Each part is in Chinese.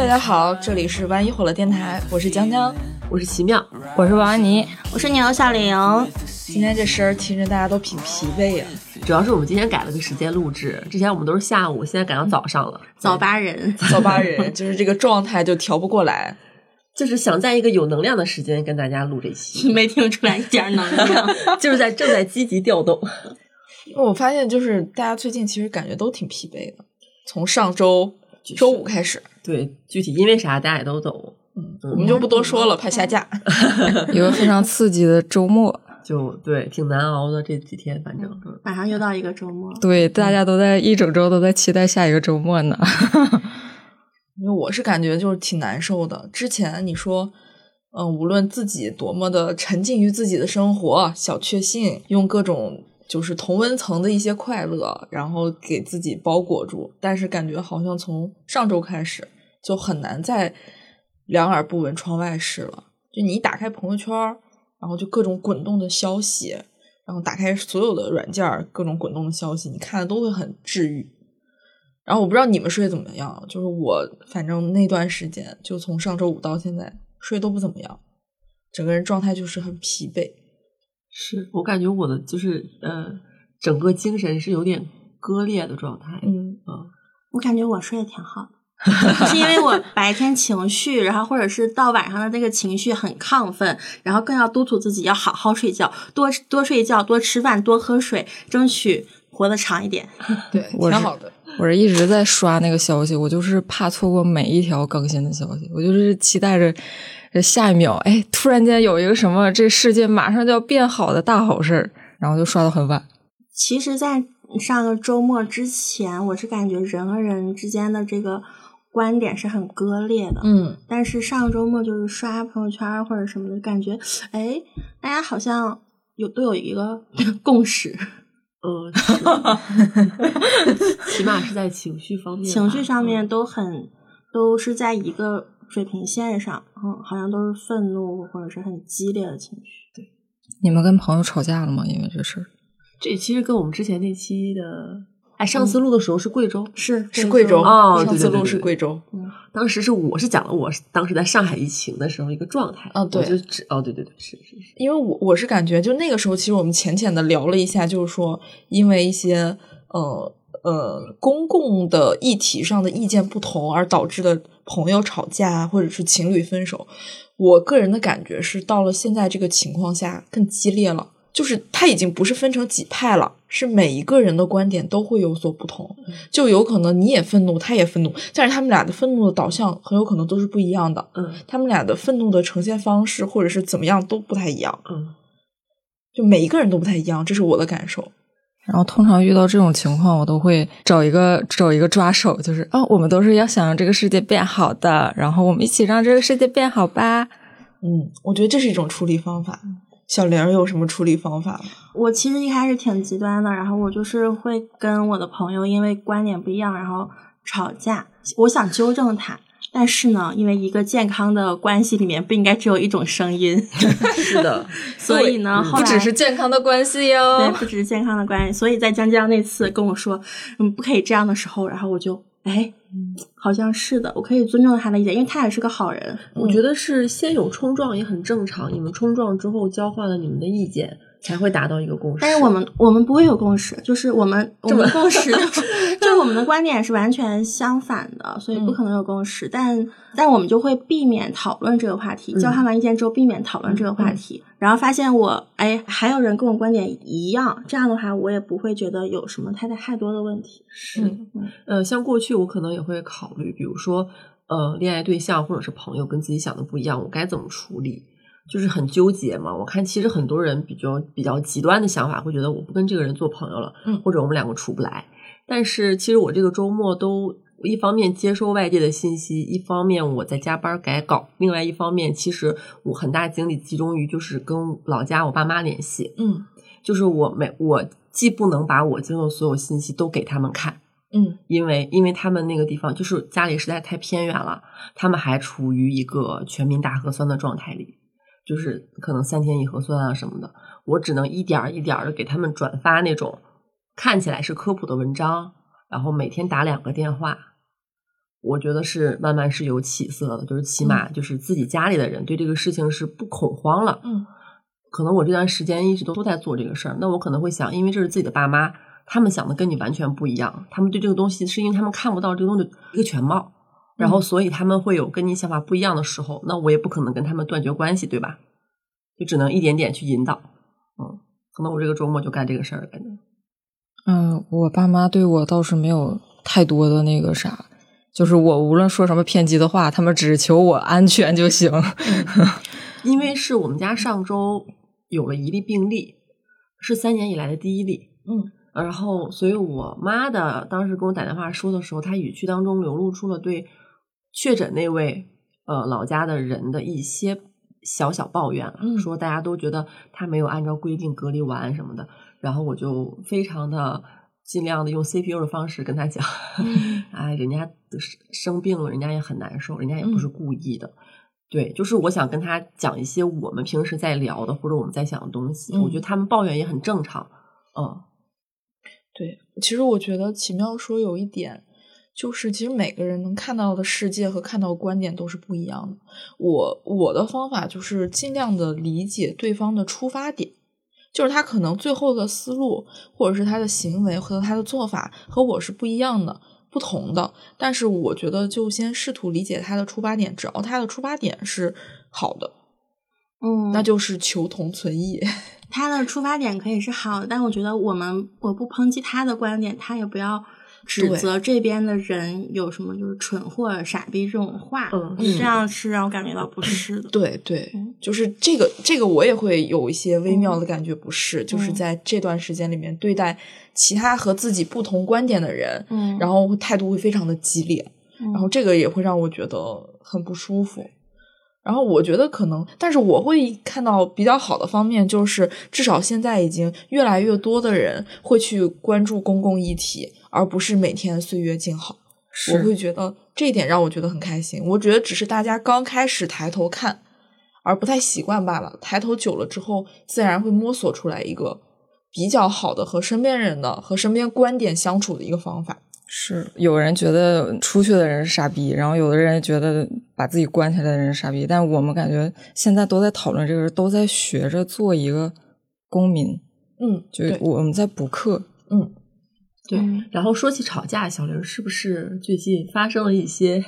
大家好，这里是万一火了电台，我是江江，我是奇妙，我是王安妮，我是牛小玲。今天这声儿听着大家都挺疲惫呀，主要是我们今天改了个时间录制，之前我们都是下午，现在改到早上了，早八人，早八人，就是这个状态就调不过来，就是想在一个有能量的时间跟大家录这期，没听出来一点能量，就是在正在积极调动。我发现就是大家最近其实感觉都挺疲惫的，从上周周五开始。对，具体因为啥大家也都懂，嗯，我们就不多说了，怕下架。一个非常刺激的周末，就对，挺难熬的这几天，反正马上又到一个周末，对，大家都在一整周都在期待下一个周末呢。因为我是感觉就是挺难受的。之前你说，嗯，无论自己多么的沉浸于自己的生活，小确幸，用各种。就是同温层的一些快乐，然后给自己包裹住，但是感觉好像从上周开始就很难再两耳不闻窗外事了。就你一打开朋友圈，然后就各种滚动的消息，然后打开所有的软件，各种滚动的消息，你看的都会很治愈。然后我不知道你们睡怎么样，就是我反正那段时间，就从上周五到现在睡都不怎么样，整个人状态就是很疲惫。是我感觉我的就是呃，整个精神是有点割裂的状态。嗯啊，我感觉我睡得挺好的，是因为我白天情绪，然后或者是到晚上的那个情绪很亢奋，然后更要督促自己要好好睡觉，多多睡觉，多吃饭，多喝水，争取活得长一点。对，挺好的。我是一直在刷那个消息，我就是怕错过每一条更新的消息，我就是期待着。这下一秒，哎，突然间有一个什么，这世界马上就要变好的大好事儿，然后就刷到很晚。其实，在上个周末之前，我是感觉人和人之间的这个观点是很割裂的。嗯，但是上个周末就是刷朋友圈或者什么的，感觉哎，大家好像有都有一个 共识。嗯，起码是在情绪方面，情绪上面都很都是在一个。水平线上，嗯，好像都是愤怒或者是很激烈的情绪。对，你们跟朋友吵架了吗？因为这事儿？这其实跟我们之前那期的，哎，上次录的时候是贵州，是是贵州哦，上次录是贵州。嗯，当时是我是讲了我当时在上海疫情的时候一个状态。啊，对，就哦，对对对，是是是。因为我我是感觉，就那个时候，其实我们浅浅的聊了一下，就是说，因为一些呃。呃，公共的议题上的意见不同而导致的朋友吵架或者是情侣分手，我个人的感觉是，到了现在这个情况下更激烈了。就是他已经不是分成几派了，是每一个人的观点都会有所不同，就有可能你也愤怒，他也愤怒，但是他们俩的愤怒的导向很有可能都是不一样的。嗯，他们俩的愤怒的呈现方式或者是怎么样都不太一样。嗯，就每一个人都不太一样，这是我的感受。然后通常遇到这种情况，我都会找一个找一个抓手，就是啊，我们都是要想让这个世界变好的，然后我们一起让这个世界变好吧。嗯，我觉得这是一种处理方法。小玲有什么处理方法吗？我其实一开始挺极端的，然后我就是会跟我的朋友因为观点不一样，然后吵架。我想纠正他。但是呢，因为一个健康的关系里面不应该只有一种声音，是的，所以呢，不只是健康的关系哟，对，不只是健康的关系。所以在江江那次跟我说，嗯，不可以这样的时候，然后我就，哎，好像是的，我可以尊重他的意见，因为他也是个好人。我觉得是先有冲撞也很正常，你们冲撞之后交换了你们的意见。才会达到一个共识，但是我们我们不会有共识，就是我们我们共识 就是我们的观点是完全相反的，所以不可能有共识。但但我们就会避免讨论这个话题，交换完意见之后避免讨论这个话题，然后发现我哎还有人跟我观点一样，这样的话我也不会觉得有什么太太太多的问题。是，呃，像过去我可能也会考虑，比如说呃恋爱对象或者是朋友跟自己想的不一样，我该怎么处理？就是很纠结嘛，我看其实很多人比较比较极端的想法，会觉得我不跟这个人做朋友了，嗯，或者我们两个处不来。但是其实我这个周末都一方面接收外界的信息，一方面我在加班改稿，另外一方面其实我很大精力集中于就是跟老家我爸妈联系，嗯，就是我每我既不能把我接受所有信息都给他们看，嗯，因为因为他们那个地方就是家里实在太偏远了，他们还处于一个全民大核酸的状态里。就是可能三天一核酸啊什么的，我只能一点一点的给他们转发那种看起来是科普的文章，然后每天打两个电话，我觉得是慢慢是有起色的，就是起码就是自己家里的人对这个事情是不恐慌了。嗯，可能我这段时间一直都都在做这个事儿，那我可能会想，因为这是自己的爸妈，他们想的跟你完全不一样，他们对这个东西是因为他们看不到这个东西的一个全貌，然后所以他们会有跟你想法不一样的时候，那我也不可能跟他们断绝关系，对吧？就只能一点点去引导。嗯，可能我这个周末就干这个事儿了，感觉。嗯，我爸妈对我倒是没有太多的那个啥，就是我无论说什么偏激的话，他们只求我安全就行。因为是我们家上周有了一例病例，是三年以来的第一例。嗯，然后所以我妈的当时给我打电话说的时候，她语气当中流露出了对确诊那位呃老家的人的一些小小抱怨说大家都觉得他没有按照规定隔离完什么的，然后我就非常的尽量的用 CPU 的方式跟他讲，哎，人家生生病了，人家也很难受，人家也不是故意的。对，就是我想跟他讲一些我们平时在聊的或者我们在想的东西，嗯我觉得他们抱怨也很正常。嗯对，其实我觉得奇妙说有一点，就是其实每个人能看到的世界和看到的观点都是不一样的。我我的方法就是尽量的理解对方的出发点，就是他可能最后的思路或者是他的行为和他的做法和我是不一样的。不同的，但是我觉得就先试图理解他的出发点，只要他的出发点是好的，嗯，那就是求同存异。他的出发点可以是好的，但我觉得我们我不抨击他的观点，他也不要指责这边的人有什么就是蠢货、傻逼这种话，嗯这样是让我感觉到不适的。对对嗯，就是这个这个我也会有一些微妙的感觉，不适，就是嗯。在这段时间里面对待其他和自己不同观点的人，嗯，然后态度会非常的激烈，然然后这个也会让我觉得很不舒服。然后我觉得可能，但是我会看到比较好的方面，就是至少现在已经越来越多的人会去关注公共议题，而不是每天岁月静好。我会觉得这一点让我觉得很开心。我觉得只是大家刚开始抬头看，而不太习惯罢了。抬头久了之后，自然会摸索出来一个比较好的和身边人的、和身边观点相处的一个方法。是有人觉得出去的人是傻逼，然后有的人觉得把自己关起来的人是傻逼，但我们感觉现在都在讨论这个，都在学着做一个公民，嗯，就，我们在补课。嗯，对嗯。然后说起吵架，小玲是不是最近发生了一些？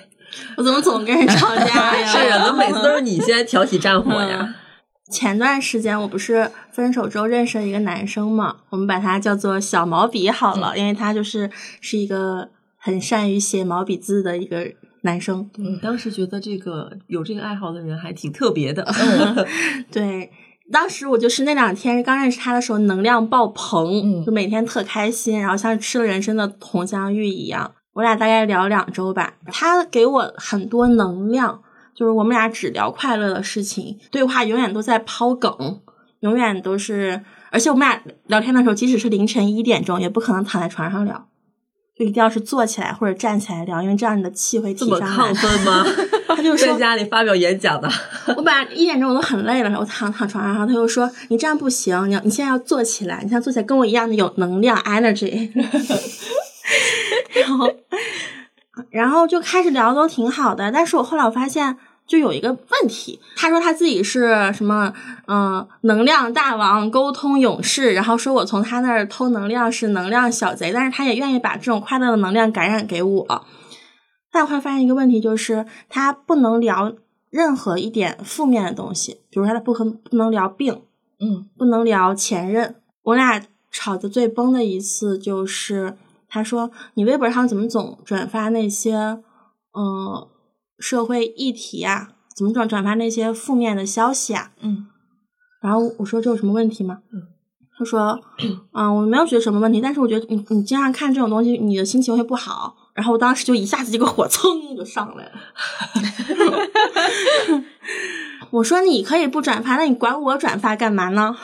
我怎么总跟人吵架呀？是啊，怎么每次都是你先挑起战火呀？前段时间我不是分手之后认识了一个男生嘛，我们把他叫做小毛笔好了，因为他就是是一个很善于写毛笔字的一个男生。嗯，当时觉得这个有这个爱好的人还挺特别的。对，当时我就是那两天刚认识他的时候，能量爆棚，嗯就每天特开心，然后像吃了人生的红香玉一样。我俩大概聊两周吧，他给我很多能量，就是我们俩只聊快乐的事情，对话永远都在抛梗，永远都是，而且我们俩聊天的时候，即使是凌晨一点钟，也不可能躺在床上聊，就一定要是坐起来或者站起来聊，因为这样你的气会这么提上来亢。奋吗？他就 说在家里发表演讲的。我本来一点钟我都很累了，我躺躺床上，然后他又说：“你这样不行，你要你现在要坐起来，你现在坐起来跟我一样的有能量 energy。”然后，然后就开始聊都挺好的，但是我后来我发现就有一个问题，他说他自己是什么，嗯、能量大王、沟通勇士，然后说我从他那儿偷能量是能量小贼，但是他也愿意把这种快乐的能量感染给我。但我会发现一个问题，就是他不能聊任何一点负面的东西，比如说他不和不能聊病，嗯不能聊前任。我俩吵得最崩的一次就是，他说你微博上怎么总转发那些呃社会议题啊？怎么转转发那些负面的消息啊？嗯然后我说这有什么问题吗？嗯他说，嗯，我没有觉得什么问题，但是我觉得你你经常看这种东西，你的心情会不好。然后我当时就一下子这个火蹭就上来了。我说你可以不转发，那你管我转发干嘛呢？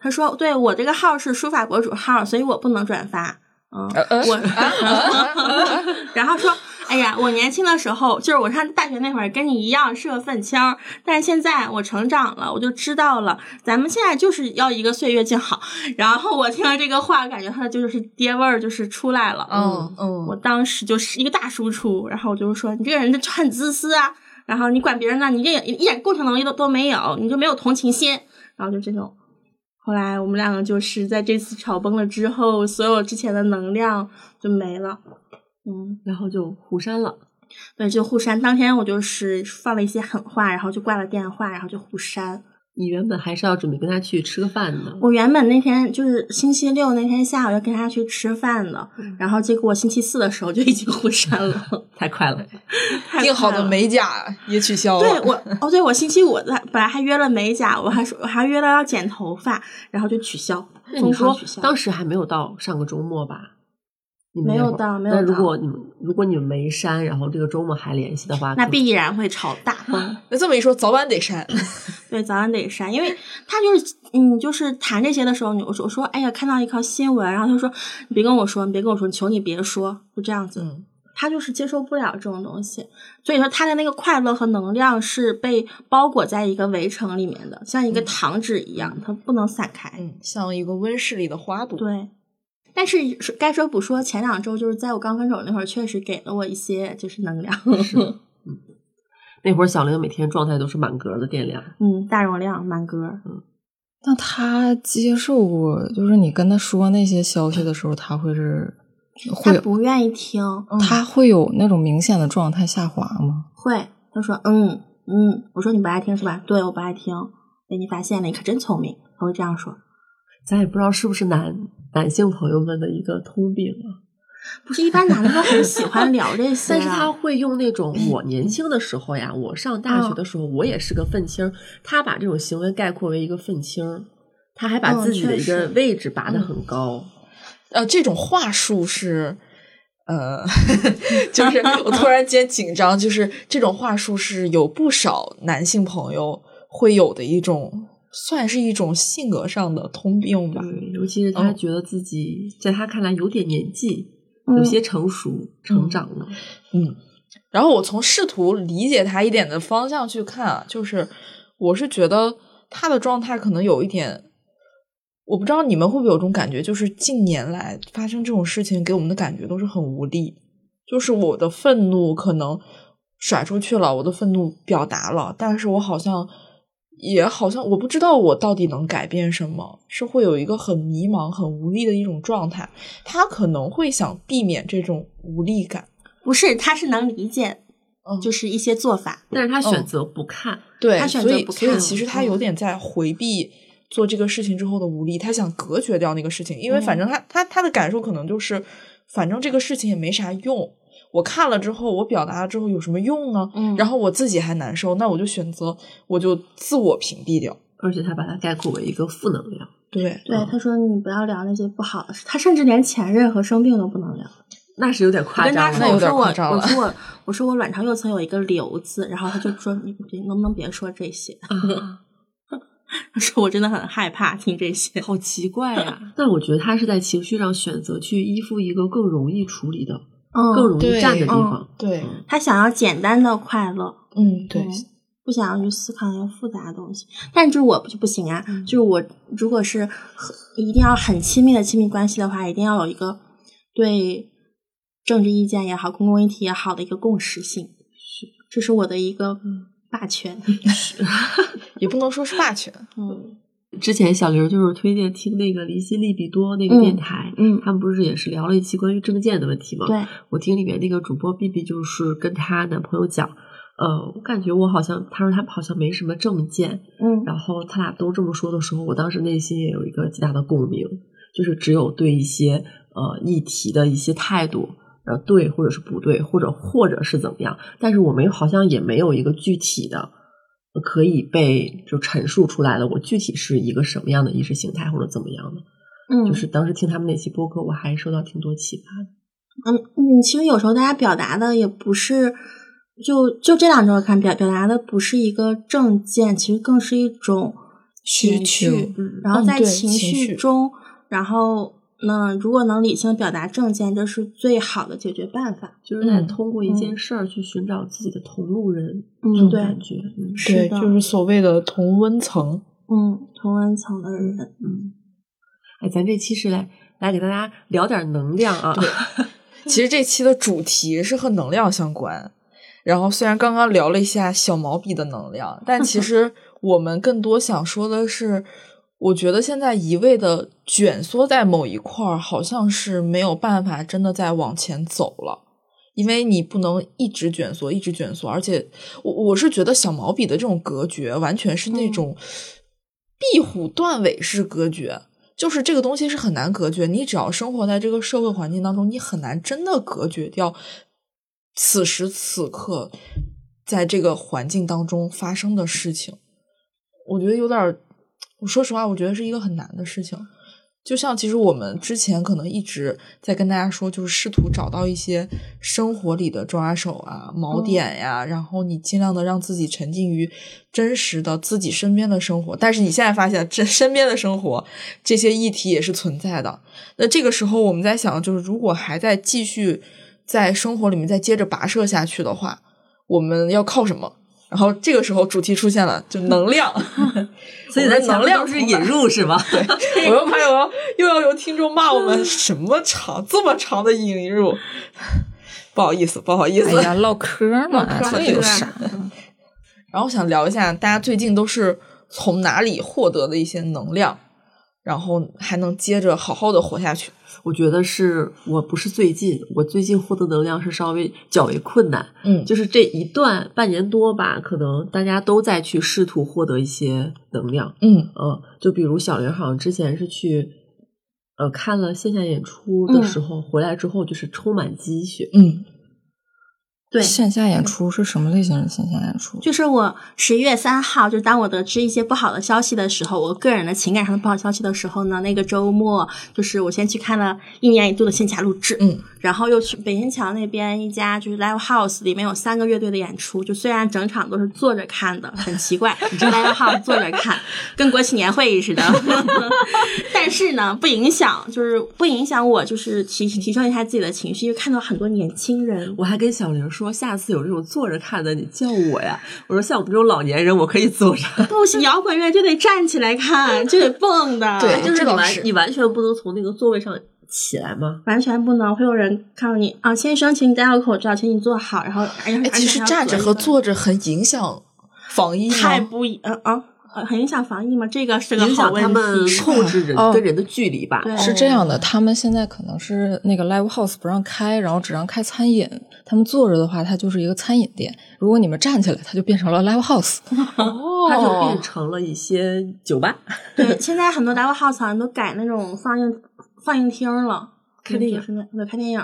他说，对我这个号是书法博主号，所以我不能转发。嗯，呃呃我，然后说，哎呀，我年轻的时候，就是我上大学那会儿，跟你一样是个愤青，但是现在我成长了，我就知道了，咱们现在就是要一个岁月静好。然后我听了这个话，感觉他的就是爹味儿就是出来了。嗯嗯，我当时就是一个大输出，然后我就说你这个人就很自私啊，然后你管别人呢，你这一点共情能力都都没有，你就没有同情心，然后就这种。后来我们两个就是在这次吵崩了之后，所有之前的能量就没了。嗯，然后就互删了。对，就互删。当天我就是放了一些狠话，然后就挂了电话，然后就互删。你原本还是要准备跟他去吃个饭的。我原本那天就是星期六那天下午要跟他去吃饭的，然后结果我星期四的时候就已经互删了，太快了。定好的美甲也取消了。对我哦，对我星期五的本来还约了美甲，我还说我还约了要剪头发，然后就取消。你说当时还没有到上个周末吧？没有到，没有到。那如果你们如果你们没删，然后这个周末还联系的话，那必然会吵大风。那这么一说，早晚得删。对，早晚得删，因为他就是嗯，就是谈这些的时候，你我说我说哎呀，看到一条新闻，然后他说你别跟我说，你别跟我说，求你别说，就这样子。嗯，他就是接受不了这种东西，所以说他的那个快乐和能量是被包裹在一个围城里面的，像一个糖纸一样，它不能散开。嗯，像一个温室里的花朵。对。但是该说不说，前两周就是在我刚分手那会儿，确实给了我一些就是能量。是的，嗯，那会儿小玲每天状态都是满格的电量，嗯，大容量满格。嗯，那他接受过，就是你跟他说那些消息的时候，他会是会不愿意听，他会有那种明显的状态下滑吗？会，他说嗯嗯，我说你不爱听是吧？对，我不爱听，被你发现了，你可真聪明，他会这样说。咱也不知道是不是男男性朋友们的一个通病啊，不是一般男的都很喜欢聊这 些，但是他会用那种 我年轻的时候呀，我上大学的时候，我也是个愤青，他把这种行为概括为一个愤青，他还把自己的一个位置拔得很高，呃，这种话术是，呃，就是我突然间紧张，就是这种话术是有不少男性朋友会有的一种。算是一种性格上的通病吧，尤其是他觉得自己在他看来有点年纪，有些成熟、成长了。嗯，然后我从试图理解他一点的方向去看啊，就是我是觉得他的状态可能有一点，我不知道你们会不会有种感觉，就是近年来发生这种事情给我们的感觉都是很无力，就是我的愤怒可能甩出去了，我的愤怒表达了，但是我好像。也好像我不知道我到底能改变什么，是会有一个很迷茫、很无力的一种状态。他可能会想避免这种无力感，不是？他是能理解，嗯，就是一些做法，但是他选择不看，对，他选择不看。所以其实他有点在回避做这个事情之后的无力，他想隔绝掉那个事情，因为反正他他他的感受可能就是，反正这个事情也没啥用。我看了之后，我表达了之后有什么用呢？嗯，然后我自己还难受，那我就选择，我就自我屏蔽掉。而且他把它概括为一个负能量。对对，他说你不要聊那些不好的事，他甚至连前任和生病都不能聊，那是有点夸张了。有点夸张了。我说我我说我卵巢右侧有一个瘤子，然后他就说你别能不能别说这些？他 说我真的很害怕听这些，好奇怪呀。但我觉得他是在情绪上选择去依附一个更容易处理的。更容易站的地方，对他想要简单的快乐，嗯，对，不想要去思考那些复杂的东西。但就是我就不行啊，就是我如果是一定要很亲密的亲密关系的话，一定要有一个对政治意见也好、公共议题也好的一个共识性，是，这是我的一个霸权，是，也不能说是霸权，嗯。之前小刘就是推荐听那个离心利比多那个电台，嗯，他们不是也是聊了一期关于证件的问题吗？对，我听里面那个主播 B B 就是跟她男朋友讲，呃，我感觉我好像，她说他好像没什么证件，嗯，然后他俩都这么说的时候，我当时内心也有一个极大的共鸣，就是只有对一些呃议题的一些态度，呃，对或者是不对，或者或者是怎么样，但是我们好像也没有一个具体的。可以被就陈述出来了，我具体是一个什么样的意识形态或者怎么样的？嗯，就是当时听他们那期播客，我还受到挺多启发的。嗯嗯，其实有时候大家表达的也不是，就就这两周看表表达的不是一个正见，其实更是一种情绪，然后在情绪中，然后那如果能理性表达政见，这是最好的解决办法。就是在嗯通过一件事儿去寻找自己的同路人，嗯这种对感觉，嗯对，就是所谓的同温层。嗯，同温层的人，嗯，哎，咱这期是来来给大家聊点能量啊，其实这期的主题是和能量相关。然后虽然刚刚聊了一下小毛笔的能量，但其实我们更多想说的是，我觉得现在一味的卷缩在某一块儿，好像是没有办法真的再往前走了。因为你不能一直卷缩，一直卷缩，而且我我是觉得小毛笔的这种隔绝，完全是那种壁虎断尾式隔绝。就是这个东西是很难隔绝，你只要生活在这个社会环境当中，你很难真的隔绝掉此时此刻在这个环境当中发生的事情。我觉得有点儿，我说实话，我觉得是一个很难的事情。就像其实我们之前可能一直在跟大家说，就是试图找到一些生活里的抓手啊、锚点呀，然后你尽量的让自己沉浸于真实的自己身边的生活。但是你现在发现，这 身边的生活这些议题也是存在的。那这个时候我们在想，就是如果还在继续在生活里面再接着跋涉下去的话，我们要靠什么？然后这个时候主题出现了，就能量。所以咱我们能量是引入是吗？对，我又怕有又要有听众骂我们什么长这么长的引入，不好意思，不好意思。哎呀，唠嗑嘛，嗑这有啥？然后想聊一下，大家最近都是从哪里获得的一些能量，然后还能接着好好的活下去。我觉得是我不是最近，我最近获得能量是稍微较为困难，嗯。就是这一段半年多吧，可能大家都在去试图获得一些能量，嗯。嗯，就比如小玲好像之前是去呃看了线下演出的时候，回来之后就是充满积蓄，嗯对，线下演出是什么类型的线下演出？就是我十一月三号，就当我得知一些不好的消息的时候，我个人的情感上的不好消息的时候呢，那个周末就是我先去看了一年一度的线下录制，嗯，然后又去北新桥那边一家就是 live house 里面有三个乐队的演出，就虽然整场都是坐着看的，很奇怪，你知道 live house 坐着看，跟国庆年会似的，但是呢，不影响，就是不影响我就是提提升一下自己的情绪，因为看到很多年轻人。我还跟小玲说，下次有这种坐着看的，你叫我呀。我说像我们这种老年人，我可以坐着。不行，摇滚乐就得站起来看，就得蹦的，对就是你完你完全不能从那个座位上起来吗？完全不能会有人看到你啊，先生，请你戴好口罩，请你坐好，然后哎呀，哎，其实站着和坐着很影响防疫吗？太不一嗯啊。呃很影响防疫吗？这个是个影好问响他们题。控制人哦跟人的距离吧。对是这样的，他们现在可能是那个 live house 不让开，然后只让开餐饮。他们坐着的话，它就是一个餐饮店；如果你们站起来，它就变成了 live house。哦它就变成了一些酒吧。对，现在很多 live house 好像都改那种放映放映厅了，看电影就是那对看电影，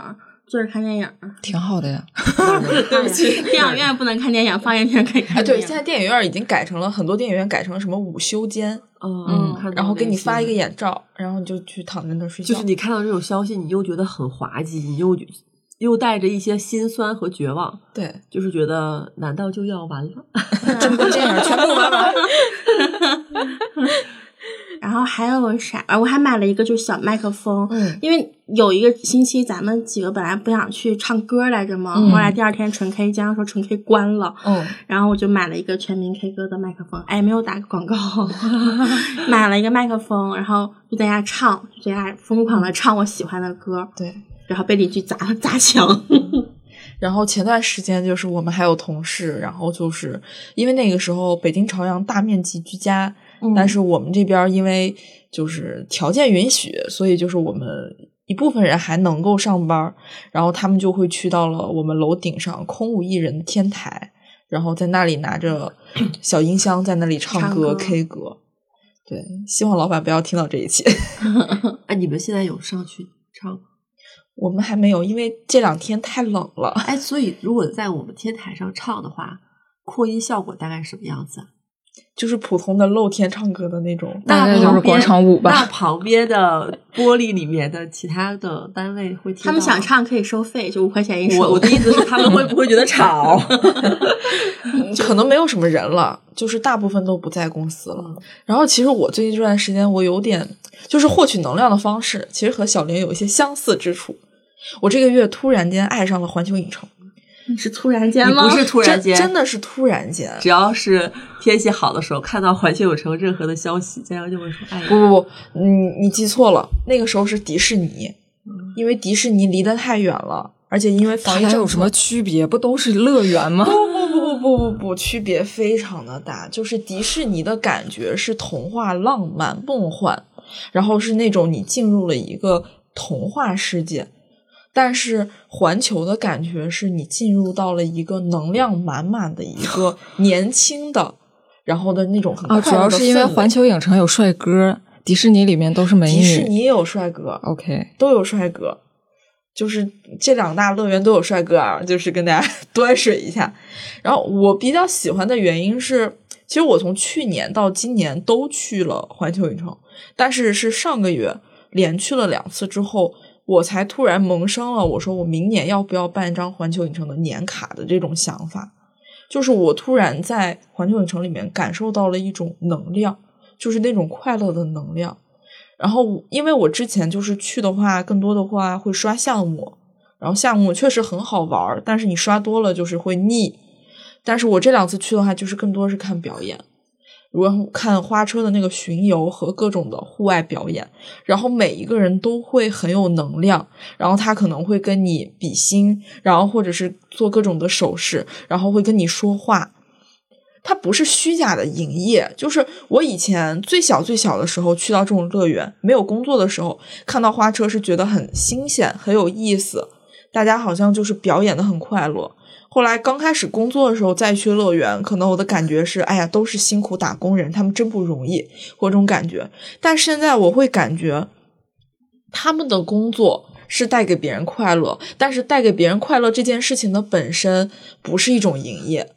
坐着看电影。挺好的呀。对不起，电影院不能看电影，放映厅可以看哎，对，现在电影院已经改成了很多电影院改成了什么午休间，嗯，然后给你发一个眼罩，然后你就去躺在那儿睡觉。就是你看到这种消息，你又觉得很滑稽，你又又带着一些心酸和绝望，对，就是觉得难道就要完了？这部电影全部完完。然后还有啥？啊，我还买了一个就是小麦克风，嗯因为有一个星期咱们几个本来不想去唱歌来着嘛，嗯后来第二天纯 K 江说纯 K 关了，嗯，然后我就买了一个全民 K 歌的麦克风，哎，没有打广告，买了一个麦克风，然后就在家唱，就在家疯狂的唱我喜欢的歌，对。然后被邻居砸砸墙，然后前段时间就是我们还有同事，然后就是因为那个时候北京朝阳大面积居家，嗯但是我们这边因为就是条件允许，所以就是我们一部分人还能够上班，然后他们就会去到了我们楼顶上空无一人的天台，然后在那里拿着 小音箱在那里唱歌唱歌 K 歌。对，希望老板不要听到这一期。哎，你们现在有上去唱吗？我们还没有，因为这两天太冷了。哎，所以如果在我们天台上唱的话，扩音效果大概什么样子啊？就是普通的露天唱歌的那种。大概就是广场舞吧。那旁边的玻璃里面的其他的单位会听他们想唱可以收费，就五块钱一首。我我的意思是，他们会不会觉得吵？可能没有什么人了，就是大部分都不在公司了。然后，其实我最近这段时间，我有点就是获取能量的方式，其实和小林有一些相似之处。我这个月突然间爱上了环球影城，是突然间吗？不是突然间，真的是突然间。只要是天气好的时候，看到环球影城任何的消息，佳瑶就会说：“哎，不不不，你你记错了，那个时候是迪士尼，因为迪士尼离得太远了，而且因为防疫有什么区别？不都是乐园吗？不不不不不不不，区别非常的大。就是迪士尼的感觉是童话、浪漫、梦幻，然后是那种你进入了一个童话世界。”但是环球的感觉是你进入到了一个能量满满的一个 年轻的，然后的那种很啊，主要是因为环球影城有帅哥，迪士尼里面都是美女，迪士尼也有帅哥，OK，都有帅哥，就是这两大乐园都有帅哥啊，就是跟大家 端水一下。然后我比较喜欢的原因是，其实我从去年到今年都去了环球影城，但是是上个月连去了两次之后。我才突然萌生了，我说我明年要不要办一张环球影城的年卡的这种想法，就是我突然在环球影城里面感受到了一种能量，就是那种快乐的能量。然后，因为我之前就是去的话，更多的话会刷项目，然后项目确实很好玩，但是你刷多了就是会腻。但是我这两次去的话，就是更多是看表演。然后看花车的那个巡游和各种的户外表演，然后每一个人都会很有能量，然后他可能会跟你比心，然后或者是做各种的手势，然后会跟你说话。它不是虚假的营业，就是我以前最小最小的时候去到这种乐园，没有工作的时候看到花车是觉得很新鲜、很有意思，大家好像就是表演的很快乐。后来刚开始工作的时候再去乐园，可能我的感觉是，哎呀，都是辛苦打工人，他们真不容易，或这种感觉。但现在我会感觉，他们的工作是带给别人快乐，但是带给别人快乐这件事情的本身不是一种营业。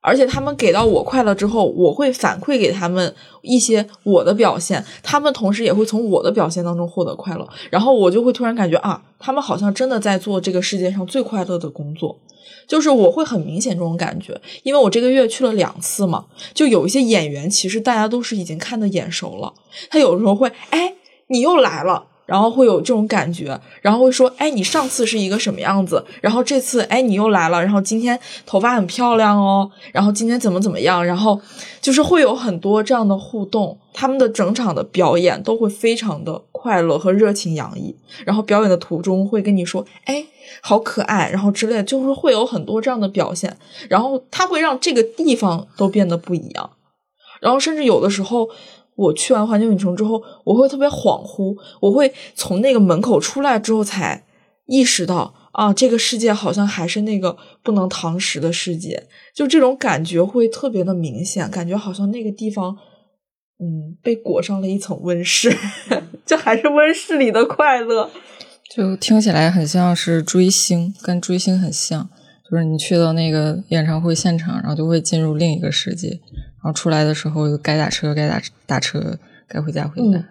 而且他们给到我快乐之后，我会反馈给他们一些我的表现，他们同时也会从我的表现当中获得快乐。然后我就会突然感觉啊，他们好像真的在做这个世界上最快乐的工作。就是我会很明显这种感觉，因为我这个月去了两次嘛，就有一些演员其实大家都是已经看的眼熟了，他有时候会哎，你又来了。然后会有这种感觉，然后会说：“哎，你上次是一个什么样子？然后这次，哎，你又来了。然后今天头发很漂亮哦。然后今天怎么怎么样？然后就是会有很多这样的互动。他们的整场的表演都会非常的快乐和热情洋溢。然后表演的途中会跟你说：‘哎，好可爱。’然后之类，就是会有很多这样的表现。然后它会让这个地方都变得不一样。然后甚至有的时候。”我去完环球影城之后，我会特别恍惚，我会从那个门口出来之后才意识到啊，这个世界好像还是那个不能堂食的世界，就这种感觉会特别的明显，感觉好像那个地方，嗯，被裹上了一层温室，就还是温室里的快乐，就听起来很像是追星，跟追星很像，就是你去到那个演唱会现场，然后就会进入另一个世界。然后出来的时候，该打车该打打车，该回家回家。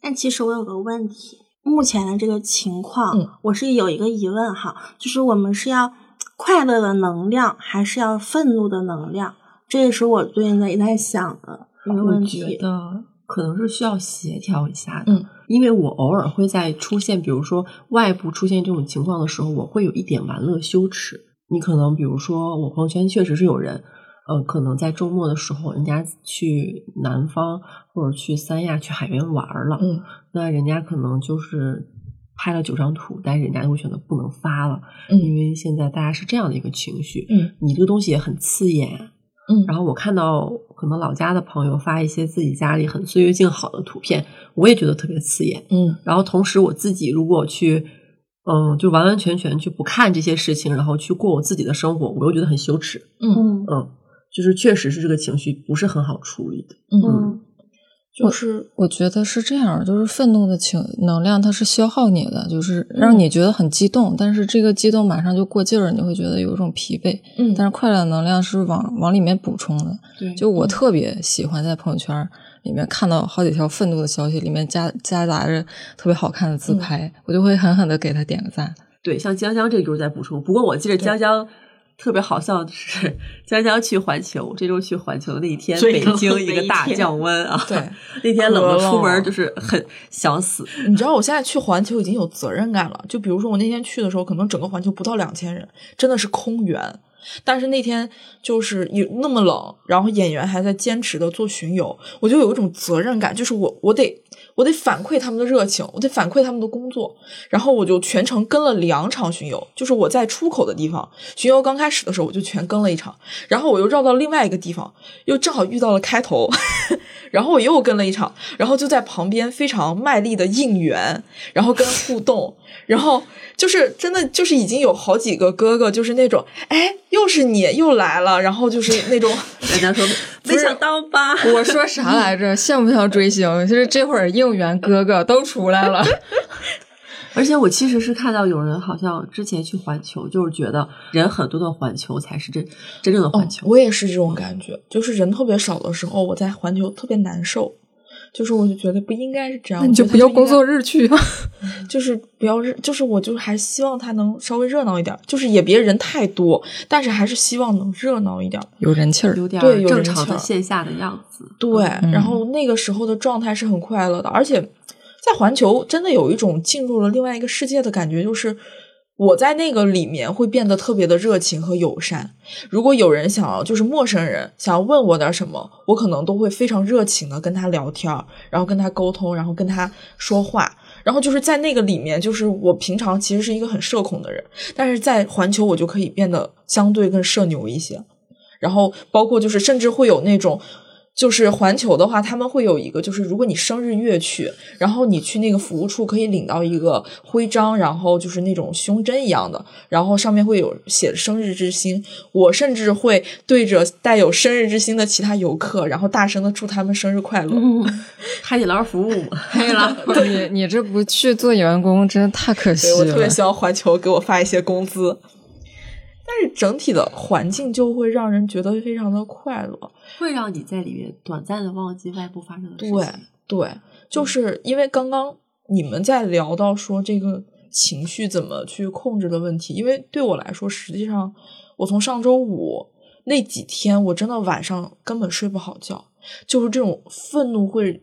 但其实我有个问题，目前的这个情况，我是有一个疑问哈，就是我们是要快乐的能量，还是要愤怒的能量？这也是我最近在也在想的一个问题。我觉得可能是需要协调一下的，因为我偶尔会在出现，比如说外部出现这种情况的时候，我会有一点玩乐羞耻。你可能比如说，我朋友圈确实是有人。呃，可能在周末的时候，人家去南方或者去三亚、去海边玩了，嗯，那人家可能就是拍了九张图，但是人家会选择不能发了，嗯，因为现在大家是这样的一个情绪，嗯，你这个东西也很刺眼，嗯，然后我看到可能老家的朋友发一些自己家里很岁月静好的图片，我也觉得特别刺眼，嗯，然后同时我自己如果去，嗯，就完完全全去不看这些事情，然后去过我自己的生活，我又觉得很羞耻，嗯嗯。就是确实是这个情绪不是很好处理的，嗯，就是我觉得是这样，就是愤怒的情能量，它是消耗你的，就是让你觉得很激动，但是这个激动马上就过劲儿，你会觉得有一种疲惫。嗯但是快乐的能量是往往里面补充的。对就我特别喜欢在朋友圈里面看到好几条愤怒的消息，里面夹夹杂着特别好看的自拍，我就会狠狠的给他点个赞。对，像江江这周在补充。不过我记得江江特别好笑的是，江江去环球，这周去环球的那一天，北京 一个大降温啊，对，那天冷的出门就是很想死。你知道我现在去环球已经有责任感了。就比如说我那天去的时候，可能整个环球不到两千人，真的是空园。但是那天就是有那么冷，然后演员还在坚持的做巡游，我就有一种责任感，就是我我得我得反馈他们的热情，我得反馈他们的工作，然后我就全程跟了两场巡游，就是我在出口的地方巡游刚开始的时候我就全跟了一场，然后我又绕到另外一个地方，又正好遇到了开头，然后我又跟了一场，然后就在旁边非常卖力的应援，然后跟互动，然后就是真的就是已经有好几个哥哥就是那种，哎，又是你又来了，然后就是那种，人家说没想到吧？我说啥来着？像不像追星？就是这会儿应援哥哥都出来了。而且我其实是看到有人好像之前去环球，就是觉得人很多的环球才是真真正的环球。我也是这种感觉，就是人特别少的时候，我在环球特别难受。就是我就觉得不应该是这样，那你就不要工作日去啊！就是不要日，就是我就还希望它能稍微热闹一点，就是也别人太多，但是还是希望能热闹一点。有人气儿，有点对有正常人气儿的线下的样子。对，嗯然后那个时候的状态是很快乐的，而且在环球真的有一种进入了另外一个世界的感觉，就是我在那个里面会变得特别的热情和友善。如果有人想要，就是陌生人想要问我点什么，我可能都会非常热情的跟他聊天，然后跟他沟通，然后跟他说话。然后就是在那个里面，就是我平常其实是一个很社恐的人，但是在环球我就可以变得相对更社牛一些。然后包括就是甚至会有那种，就是环球的话，他们会有一个，就是如果你生日月去，然后你去那个服务处可以领到一个徽章，然后就是那种胸针一样的，然后上面会有写着生日之星。我甚至会对着带有生日之星的其他游客，然后大声的祝他们生日快乐。海底捞服务嘛，可以了。你你这不去做员工，真的太可惜了我特别。希望环球给我发一些工资，但是整体的环境就会让人觉得非常的快乐。会让你在里面短暂的忘记外部发生的事情。对对，就是因为刚刚你们在聊到说这个情绪怎么去控制的问题，因为对我来说，实际上我从上周五那几天，我真的晚上根本睡不好觉，就是这种愤怒会。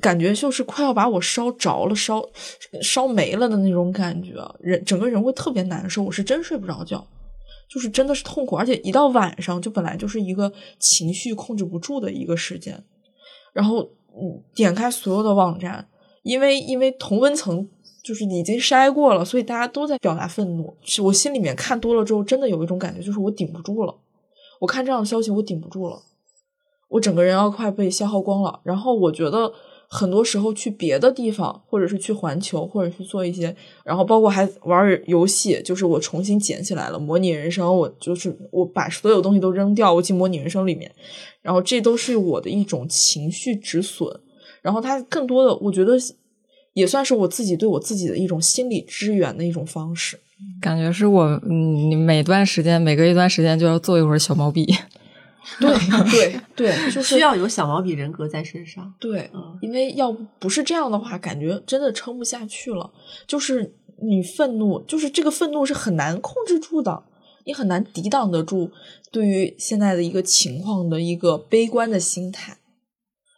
感觉就是快要把我烧着了、烧烧没了的那种感觉，人整个人会特别难受。我是真睡不着觉，就是真的是痛苦，而且一到晚上就本来就是一个情绪控制不住的一个时间，然后嗯，点开所有的网站，因为因为同温层就是已经筛过了，所以大家都在表达愤怒。是我心里面看多了之后，真的有一种感觉，就是我顶不住了。我看这样的消息，我顶不住了，我整个人要快被消耗光了。然后我觉得很多时候去别的地方，或者是去环球，或者去做一些，然后包括还玩游戏，就是我重新捡起来了模拟人生，我就是我把所有东西都扔掉，我进模拟人生里面，然后这都是我的一种情绪止损。然后它更多的，我觉得也算是我自己对我自己的一种心理支援的一种方式。感觉是我，嗯，你每段时间每隔一段时间就要做一会儿小毛笔。对 对对，就是需要有小毛笔人格在身上。对嗯，因为要不不是这样的话，感觉真的撑不下去了。就是你愤怒，就是这个愤怒是很难控制住的，你很难抵挡得住对于现在的一个情况的一个悲观的心态，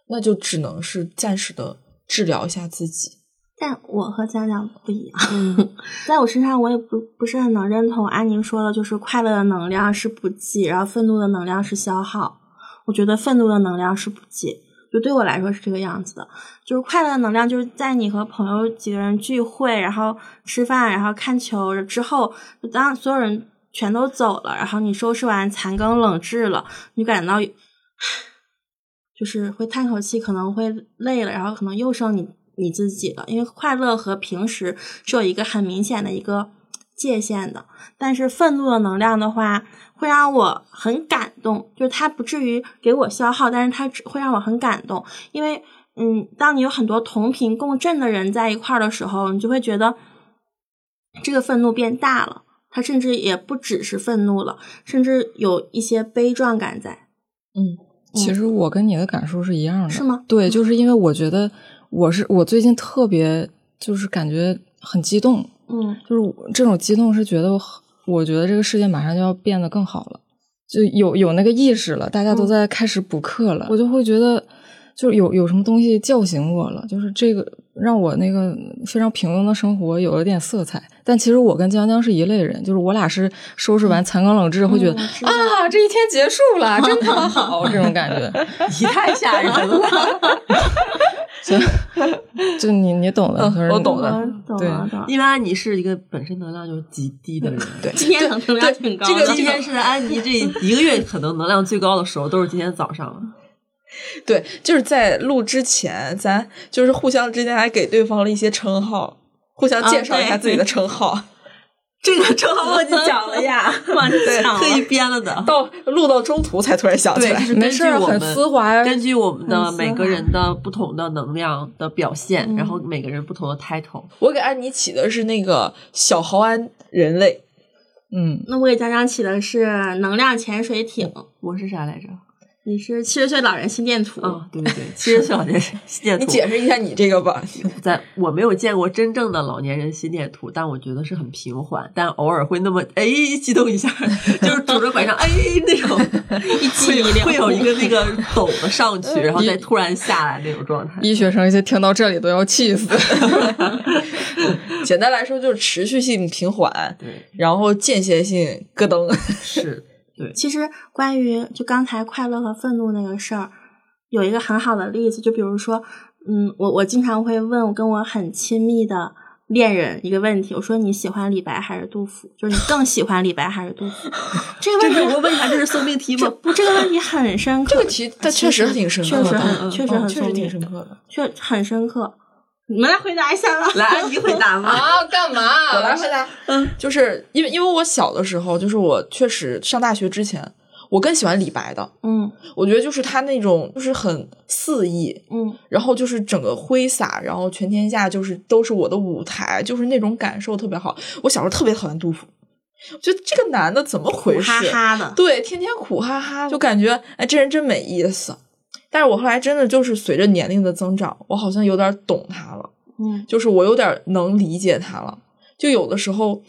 那就只能是暂时的治疗一下自己。但我和家长不一样，在我身上我也不不是很能认同安宁说的，就是快乐的能量是补给，然后愤怒的能量是消耗。我觉得愤怒的能量是补给，就对我来说是这个样子的。就是快乐的能量，就是在你和朋友几个人聚会，然后吃饭，然后看球之后，当所有人全都走了，然后你收拾完残羹冷炙了，你感到 就是会叹口气，可能会累了，然后可能又剩你你自己的。因为快乐和平时是有一个很明显的一个界限的。但是愤怒的能量的话，会让我很感动，就是它不至于给我消耗，但是它只会让我很感动，因为嗯，当你有很多同频共振的人在一块儿的时候，你就会觉得这个愤怒变大了，它甚至也不只是愤怒了，甚至有一些悲壮感在。嗯，其实我跟你的感受是一样的，是吗？对，就是因为我觉得我是我最近特别就是感觉很激动，嗯。就是这种激动是觉得我我觉得这个世界马上就要变得更好了，就有有那个意识了，大家都嗯。在开始补课了，我就会觉得就是有有什么东西叫醒我了，就是这个让我那个非常平庸的生活有了点色彩。但其实我跟江江是一类人，就是我俩是收拾完残羹冷炙，会觉得、啊，这一天结束了，真他妈好，这种感觉。你太吓人了。就就你你懂的，我懂的我懂对了，懂了。因为安妮是一个本身能量就是极低的人，对。今天能量挺高，这个今天是安妮这一个月可能能量最高的时候，都是今天早上。对，就是在录之前，咱就是互相之间还给对方了一些称号，互相介绍一下自己的称号。这个称号忘记讲了呀，忘记讲了特意编了的。到录到中途才突然想起，来就，是没事儿很根据我们丝滑呀根据我们的每个人的不同的能量的表现，嗯然后每个人不同的 title。我给安妮起的是那个小豪安人类，嗯，那我给江江起的是能量潜水艇，我是啥来着？你是七十岁老人心电图。啊，对对对，七十岁老年人心电图。你解释一下你这个吧。在我没有见过真正的老年人心电图，但我觉得是很平缓，但偶尔会那么哎激动一下，就是拄着拐杖哎那种，一激会会有一个那个陡的上去，然后再突然下来那种状态。医学生一听到这里都要气死。简单来说就是持续性平缓，对，然后间歇性咯噔。是，对，其实关于就刚才快乐和愤怒那个事儿，有一个很好的例子，就比如说，嗯，我我经常会问我跟我很亲密的恋人一个问题，我说你喜欢李白还是杜甫？就是你更喜欢李白还是杜甫？这个问题我问一下，这是送命题吗？不这个问题很深刻，这个题它确实挺深刻的，确实很嗯确实很嗯确实挺深刻的。确很深刻。你们来回答一下吧。来，安妮回答吗？啊，干嘛？我来回答，嗯，就是因为因为我小的时候，就是我确实上大学之前，我更喜欢李白的。嗯我觉得就是他那种就是很肆意，嗯然后就是整个挥洒，然后全天下就是都是我的舞台，就是那种感受特别好。我小时候特别讨厌杜甫，我觉得这个男的怎么回苦事？哈哈的。对，天天苦哈哈，就感觉哎，这人真没意思。但是我后来真的就是随着年龄的增长，我好像有点懂他了，嗯就是我有点能理解他了。就有的时候，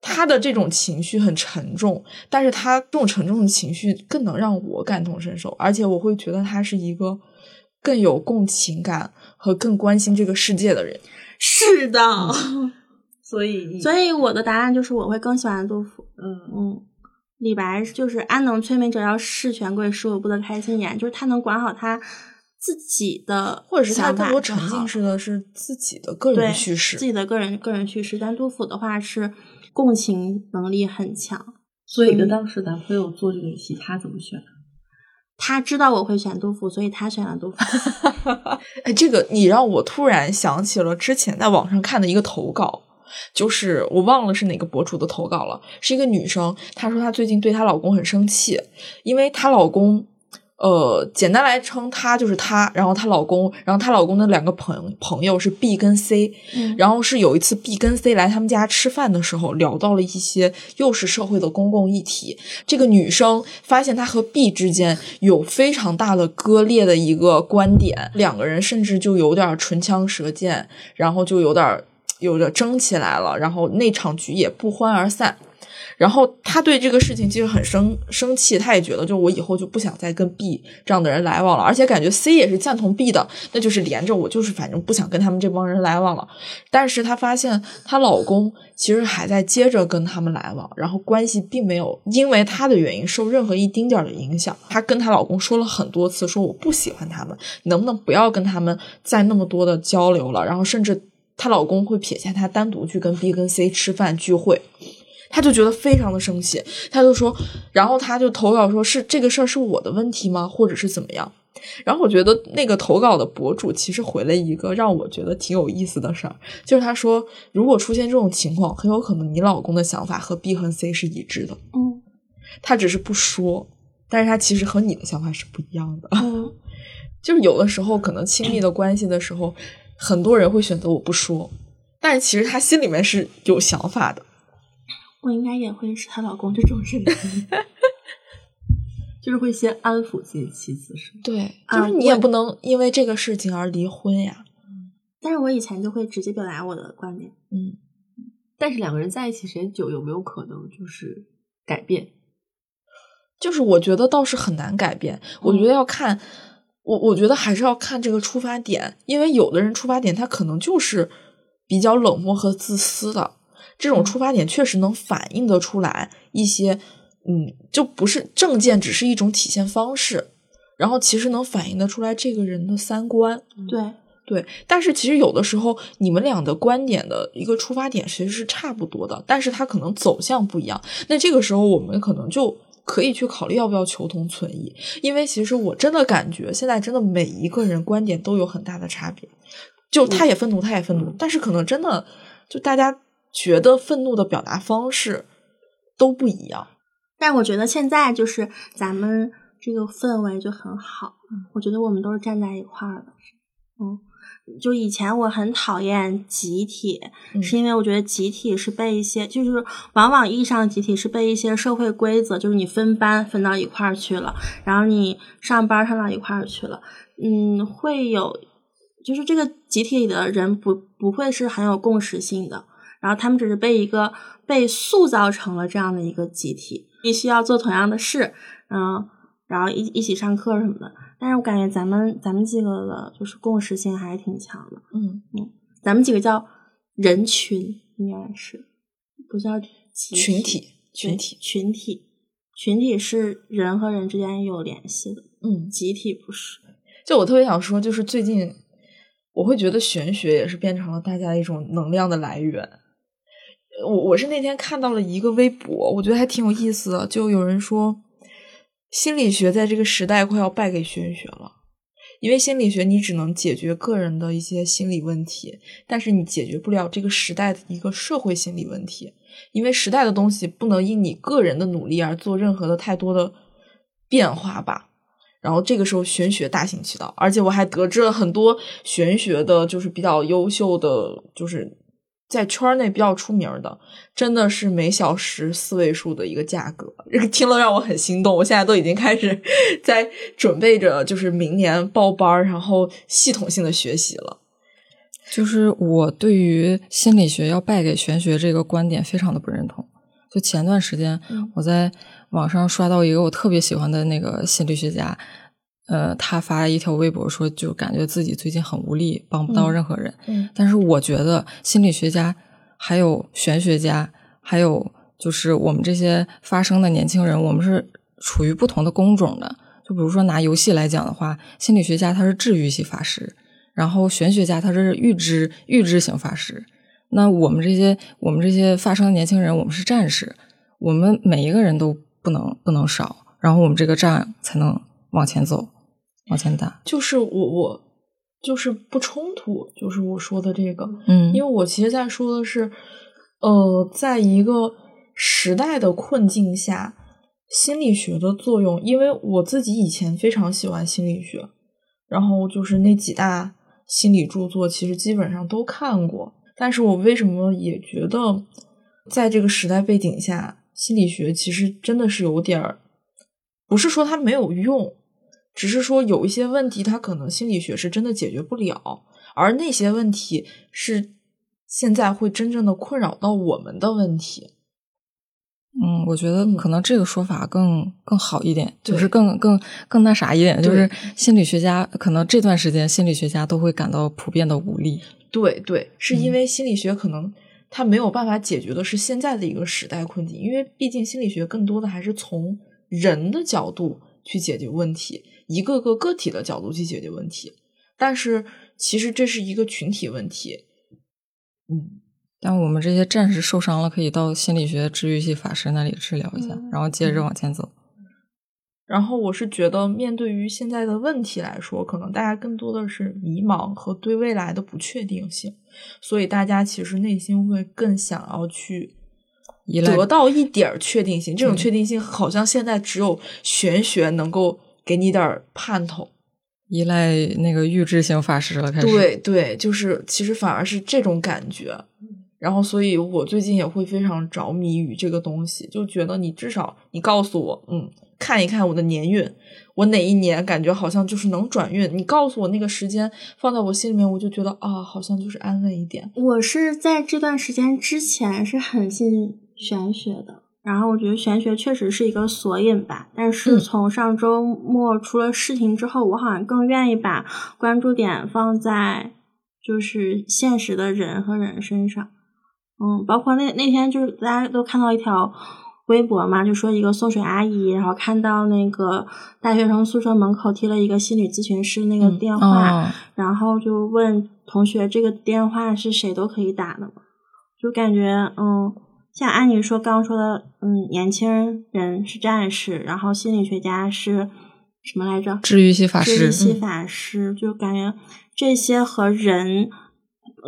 他的这种情绪很沉重，但是他这种沉重的情绪更能让我感同身受，而且我会觉得他是一个更有共情感和更关心这个世界的人。是的。所以，所以我的答案就是我会更喜欢杜甫。嗯，嗯，李白就是安能摧眉折腰事权贵，使我不得开心颜。就是他能管好他自己的，或者是他更多沉浸式的是自己的个人对叙事自，己的个人个人叙事。但杜甫的话是共情能力很强，所以跟当时男朋友做这个题，他怎么选？他知道我会选杜甫，所以他选了杜甫。哎，这个你让我突然想起了之前在网上看的一个投稿，就是我忘了是哪个博主的投稿了，是一个女生，她说她最近对她老公很生气，因为她老公。呃，简单来称，她就是她，然后她老公，然后她老公的两个朋朋友是 B 跟 C，、嗯然后是有一次 B 跟 C 来他们家吃饭的时候，聊到了一些又是社会的公共议题。这个女生发现她和 B 之间有非常大的割裂的一个观点，两个人甚至就有点唇枪舌剑，然后就有点有着争起来了，然后那场局也不欢而散。然后他对这个事情其实很生生气，他也觉得就我以后就不想再跟 B 这样的人来往了，而且感觉 C 也是赞同 B 的，那就是连着我就是反正不想跟他们这帮人来往了。但是她发现她老公其实还在接着跟他们来往，然后关系并没有因为她的原因受任何一丁点儿的影响。她跟她老公说了很多次，说我不喜欢他们，能不能不要跟他们再那么多的交流了？然后甚至她老公会撇下她单独去跟 B 跟 C 吃饭聚会。她就觉得非常的生气，她就说，然后她就投稿说是这个事儿是我的问题吗，或者是怎么样？然后我觉得那个投稿的博主其实回了一个让我觉得挺有意思的事儿，就是他说，如果出现这种情况，很有可能你老公的想法和 B 和 C 是一致的，嗯他只是不说，但是他其实和你的想法是不一样的。嗯 就是有的时候可能亲密的关系的时候，很多人会选择我不说，但是其实他心里面是有想法的。我应该也会是她老公这种人。就是会先安抚自己妻子，是吗？对，啊就是你也不能因为这个事情而离婚呀。但是我以前就会直接表达我的观点。嗯，但是两个人在一起时间久，有没有可能就是改变？就是我觉得倒是很难改变，我觉得要看。我我觉得还是要看这个出发点，因为有的人出发点他可能就是比较冷漠和自私的，这种出发点确实能反映得出来一些，嗯，就不是证件，只是一种体现方式，然后其实能反映得出来这个人的三观，对，对。但是其实有的时候你们俩的观点的一个出发点其实是差不多的，但是他可能走向不一样，那这个时候我们可能就。可以去考虑要不要求同存异，因为其实我真的感觉现在真的每一个人观点都有很大的差别，就他也愤怒，他也愤怒，但是可能真的就大家觉得愤怒的表达方式都不一样。但我觉得现在就是咱们这个氛围就很好，我觉得我们都是站在一块儿的，嗯。就以前我很讨厌集体，嗯。是因为我觉得集体是被一些，就是往往意义上的集体是被一些社会规则，就是你分班分到一块儿去了，然后你上班上到一块儿去了，嗯，会有，就是这个集体里的人不不会是很有共识性的，然后他们只是被一个被塑造成了这样的一个集体，必须要做同样的事，嗯，然后一一起上课什么的。但是我感觉咱们咱们几个的就是共识性还是挺强的，嗯嗯，咱们几个叫人群，应该是不叫集群体，群体，群体，群体是人和人之间有联系的，嗯，集体不是。就我特别想说，就是最近我会觉得玄学也是变成了大家一种能量的来源。我我是那天看到了一个微博，我觉得还挺有意思的，就有人说心理学在这个时代快要败给玄学了。因为心理学你只能解决个人的一些心理问题，但是你解决不了这个时代的一个社会心理问题。因为时代的东西不能因你个人的努力而做任何的太多的变化吧。然后这个时候玄学大行其道，而且我还得知了很多玄学的，就是比较优秀的，就是在圈内比较出名的，真的是每小时四位数的一个价格，这个听了让我很心动。我现在都已经开始 在准备着，就是明年报班儿，然后系统性的学习了。就是我对于心理学要败给玄学这个观点非常的不认同。就前段时间嗯我在网上刷到一个我特别喜欢的那个心理学家，呃，他发一条微博说，就感觉自己最近很无力，帮不到嗯任何人。嗯但是我觉得心理学家、还有玄学家，还有就是我们这些发声的年轻人，我们是处于不同的工种的。就比如说拿游戏来讲的话，心理学家他是治愈系法师，然后玄学家他是预知预知型法师。那我们这些我们这些发声的年轻人，我们是战士，我们每一个人都不能不能少，然后我们这个仗才能往前走，往前打。就是我我就是不冲突，就是我说的这个，嗯，因为我其实在说的是，呃，在一个时代的困境下，心理学的作用。因为我自己以前非常喜欢心理学，然后就是那几大心理著作，其实基本上都看过。但是我为什么也觉得，在这个时代背景下，心理学其实真的是有点儿，不是说它没有用，只是说有一些问题，他可能心理学是真的解决不了。而那些问题是现在会真正的困扰到我们的问题。嗯，我觉得嗯可能这个说法更更好一点，就是更更更那啥一点，就是心理学家可能这段时间心理学家都会感到普遍的无力。对对，是因嗯为心理学可能它没有办法解决的是现在的一个时代困境，因为毕竟心理学更多的还是从人的角度去解决问题，一个个个体的角度去解决问题。但是其实这是一个群体问题。嗯，但我们这些战士受伤了，可以到心理学治愈系法师那里治疗一下，嗯然后接着往前走。然后我是觉得，面对于现在的问题来说，可能大家更多的是迷茫和对未来的不确定性，所以大家其实内心会更想要去得到一点确定性。这种确定性好像现在只有玄学能够给你点盼头。依赖那个预知性法师了，开始对对，就是其实反而是这种感觉。然后，所以我最近也会非常着迷于这个东西，就觉得你至少你告诉我，嗯。看一看我的年运，我哪一年感觉好像就是能转运？你告诉我那个时间，放在我心里面，我就觉得啊，好像就是安稳一点。我是在这段时间之前是很信玄学的，然后我觉得玄学确实是一个索引吧。但是从上周末出了事情之后，我好像更愿意把关注点放在就是现实的人和人身上。嗯，包括那那天就是大家都看到一条。微博嘛，就说一个送水阿姨，然后看到那个大学生宿舍门口贴了一个心理咨询师那个电话，然后就问同学这个电话是谁都可以打的嘛，就感觉嗯，像安妮说刚刚说的，嗯，年轻人是战士，然后心理学家是什么来着？治愈系法师。治愈系法师，就感觉这些和人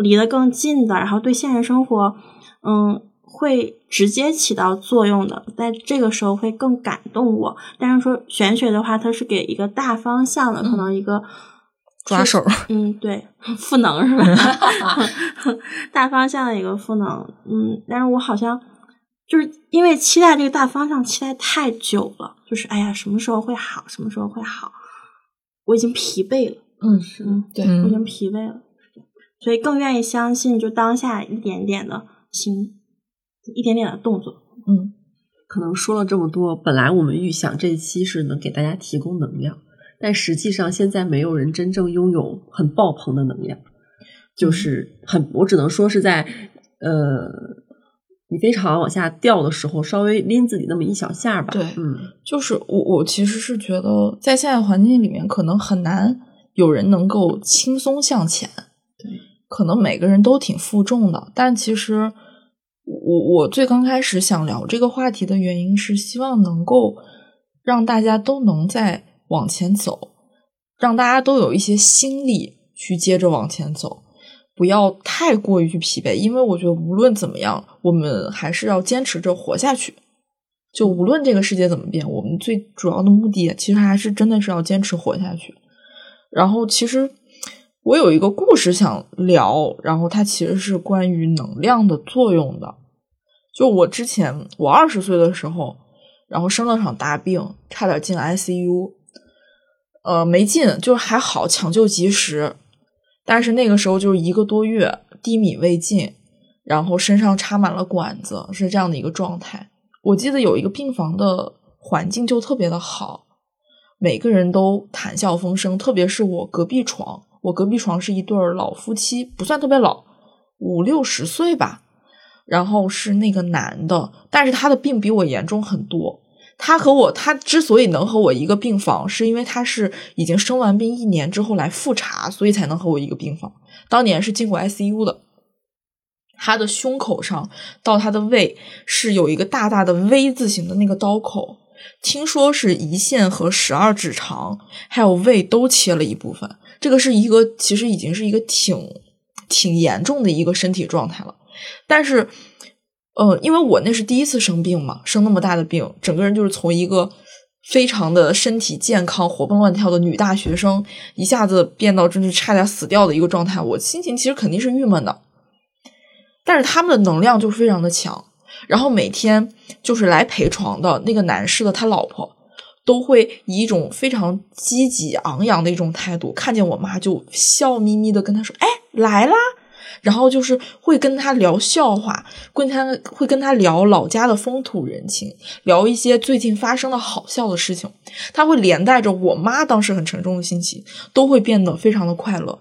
离得更近的，然后对现实生活，嗯。会直接起到作用的，在这个时候会更感动我。但是说玄学的话，它是给一个大方向的，可能一个抓手。嗯，对，赋能是吧？大方向的一个赋能。嗯，但是我好像就是因为期待这个大方向期待太久了，就是哎呀，什么时候会好？什么时候会好？我已经疲惫了。嗯，是，对，我已经疲惫了，所以更愿意相信就当下一点点的行。一点点的动作，嗯，可能说了这么多，本来我们预想这一期是能给大家提供能量，但实际上现在没有人真正拥有很爆棚的能量，就是很，我只能说是在呃，你非常往下掉的时候，稍微拎自己那么一小下吧。对，嗯，就是我，我其实是觉得在现在环境里面，可能很难有人能够轻松向前，对，可能每个人都挺负重的，但其实。我我最刚开始想聊这个话题的原因是希望能够让大家都能在往前走，让大家都有一些心力去接着往前走，不要太过于去疲惫。因为我觉得无论怎么样，我们还是要坚持着活下去。就无论这个世界怎么变，我们最主要的目的其实还是真的是要坚持活下去。然后，其实我有一个故事想聊，然后它其实是关于能量的作用的。就我之前，我二十岁的时候，然后生了场大病，差点进 ICU，呃，没进，就是还好，抢救及时。但是那个时候就是一个多月，低米未进，然后身上插满了管子，是这样的一个状态。我记得有一个病房的环境就特别的好，每个人都谈笑风生，特别是我隔壁床，我隔壁床是一对老夫妻，不算特别老，五六十岁吧。然后是那个男的，但是他的病比我严重很多。他和我，他之所以能和我一个病房，是因为他是已经生完病一年之后来复查，所以才能和我一个病房。当年是进过 ICU 的。他的胸口上到他的胃是有一个大大的 V 字形的那个刀口，听说是胰腺和十二指肠还有胃都切了一部分。这个是一个其实已经是一个挺挺严重的一个身体状态了。但是，嗯，因为我那是第一次生病嘛，生那么大的病，整个人就是从一个非常的身体健康、活蹦乱跳的女大学生，一下子变到真是差点死掉的一个状态。我心情其实肯定是郁闷的。但是他们的能量就非常的强，然后每天就是来陪床的那个男士的他老婆，都会以一种非常积极昂扬的一种态度，看见我妈就笑眯眯的跟他说：“哎，来啦。”然后就是会跟他聊笑话，跟他会跟他聊老家的风土人情，聊一些最近发生的好笑的事情。他会连带着我妈当时很沉重的心情，都会变得非常的快乐。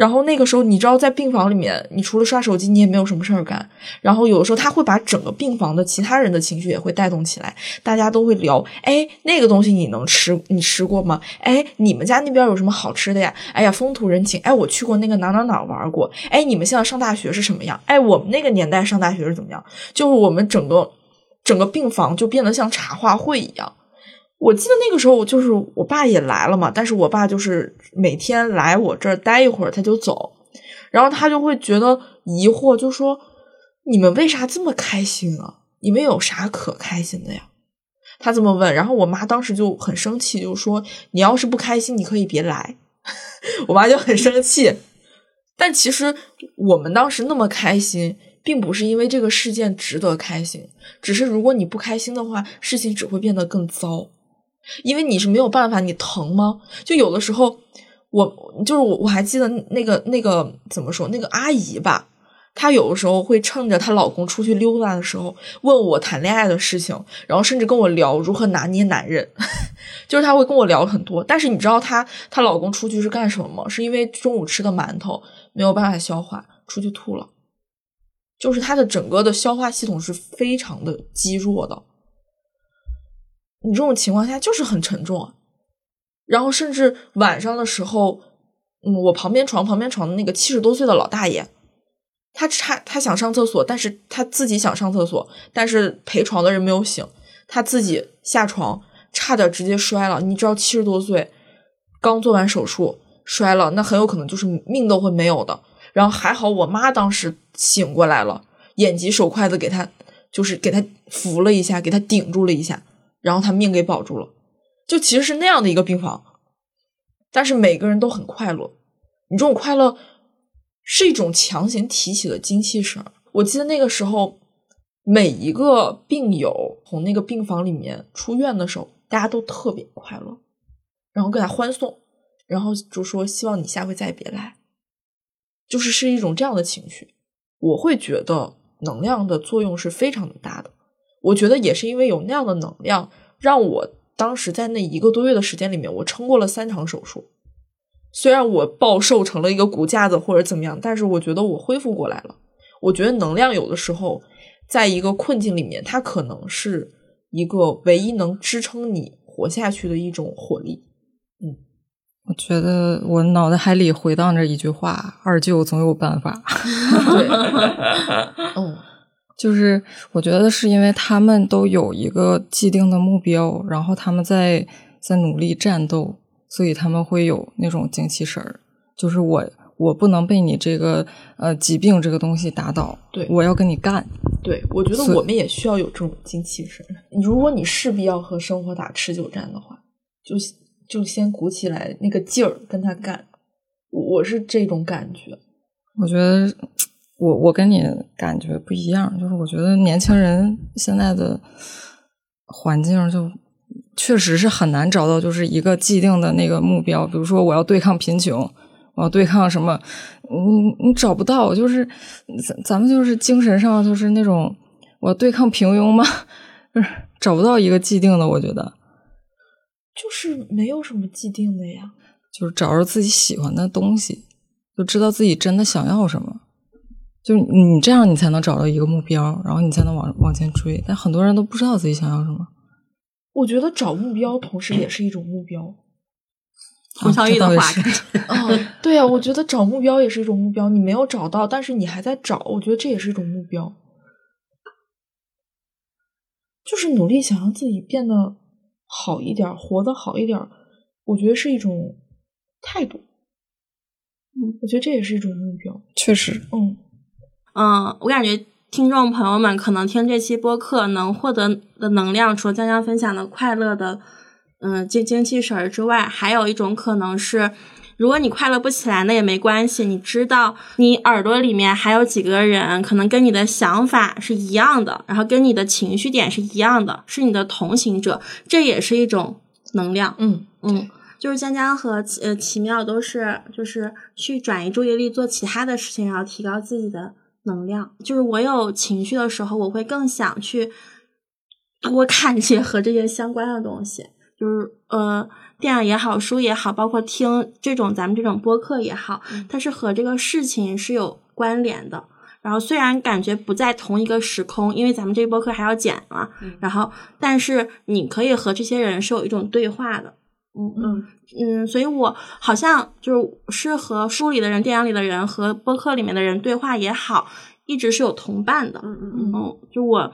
然后那个时候，你知道，在病房里面，你除了刷手机，你也没有什么事儿干。然后有的时候，他会把整个病房的其他人的情绪也会带动起来，大家都会聊：哎，那个东西你能吃？你吃过吗？哎，你们家那边有什么好吃的呀？哎呀，风土人情。哎，我去过那个哪哪哪玩过。哎，你们现在上大学是什么样？哎，我们那个年代上大学是怎么样？就是我们整个整个病房就变得像茶话会一样。我记得那个时候，就是我爸也来了嘛，但是我爸就是每天来我这儿待一会儿他就走，然后他就会觉得疑惑，就说你们为啥这么开心啊？你们有啥可开心的呀？他这么问，然后我妈当时就很生气，就说你要是不开心，你可以别来。我妈就很生气，但其实我们当时那么开心。并不是因为这个事件值得开心，只是如果你不开心的话，事情只会变得更糟。因为你是没有办法，你疼吗？就有的时候，我就是我，我还记得那个那个怎么说，那个阿姨吧，她有的时候会趁着她老公出去溜达的时候，问我谈恋爱的事情，然后甚至跟我聊如何拿捏男人，就是她会跟我聊很多。但是你知道她她老公出去是干什么吗？是因为中午吃的馒头没有办法消化，出去吐了。就是他的整个的消化系统是非常的积弱的，你这种情况下就是很沉重，然后甚至晚上的时候，嗯，我旁边床旁边床的那个七十多岁的老大爷，他差他想上厕所，但是他自己想上厕所，但是陪床的人没有醒，他自己下床差点直接摔了。你知道七十多岁刚做完手术摔了，那很有可能就是命都会没有的。然后还好，我妈当时醒过来了，眼疾手快的给他，就是给他扶了一下，给他顶住了一下，然后他命给保住了。就其实是那样的一个病房，但是每个人都很快乐。你这种快乐是一种强行提起的精气神。我记得那个时候，每一个病友从那个病房里面出院的时候，大家都特别快乐，然后给他欢送，然后就说希望你下回再也别来。就是是一种这样的情绪，我会觉得能量的作用是非常的大的。我觉得也是因为有那样的能量，让我当时在那一个多月的时间里面，我撑过了三场手术。虽然我暴瘦成了一个骨架子或者怎么样，但是我觉得我恢复过来了。我觉得能量有的时候在一个困境里面，它可能是一个唯一能支撑你活下去的一种火力。嗯我觉得我脑袋海里回荡着一句话：“二舅总有办法。”对，嗯，就是我觉得是因为他们都有一个既定的目标，然后他们在在努力战斗，所以他们会有那种精气神儿。就是我我不能被你这个呃疾病这个东西打倒，对我要跟你干。对，我觉得我们也需要有这种精气神。如果你势必要和生活打持久战的话，就。就先鼓起来那个劲儿跟他干，我是这种感觉。我觉得我我跟你感觉不一样，就是我觉得年轻人现在的环境就确实是很难找到就是一个既定的那个目标。比如说我要对抗贫穷，我要对抗什么，你你找不到。就是咱咱们就是精神上就是那种我对抗平庸嘛，就是找不到一个既定的。我觉得。就是没有什么既定的呀，就是找着自己喜欢的东西，就知道自己真的想要什么，就是你这样，你才能找到一个目标，然后你才能往往前追。但很多人都不知道自己想要什么。我觉得找目标同时也是一种目标。洪小玉的话，嗯，对呀，我觉得找目标也是一种目标。你没有找到，但是你还在找，我觉得这也是一种目标，就是努力想让自己变得。好一点，活得好一点，我觉得是一种态度。嗯，我觉得这也是一种目标。确实，嗯嗯，我感觉听众朋友们可能听这期播客能获得的能量，除了江江分享的快乐的，嗯，精精气神儿之外，还有一种可能是。如果你快乐不起来，那也没关系。你知道，你耳朵里面还有几个人，可能跟你的想法是一样的，然后跟你的情绪点是一样的，是你的同行者，这也是一种能量。嗯嗯，就是江江和呃奇妙都是，就是去转移注意力做其他的事情，然后提高自己的能量。就是我有情绪的时候，我会更想去多看一些和这些相关的东西，就是呃。电影也好，书也好，包括听这种咱们这种播客也好，它是和这个事情是有关联的。然后虽然感觉不在同一个时空，因为咱们这播客还要剪嘛，然后但是你可以和这些人是有一种对话的。嗯嗯嗯，所以我好像就是是和书里的人、电影里的人和播客里面的人对话也好，一直是有同伴的。嗯嗯嗯，就我。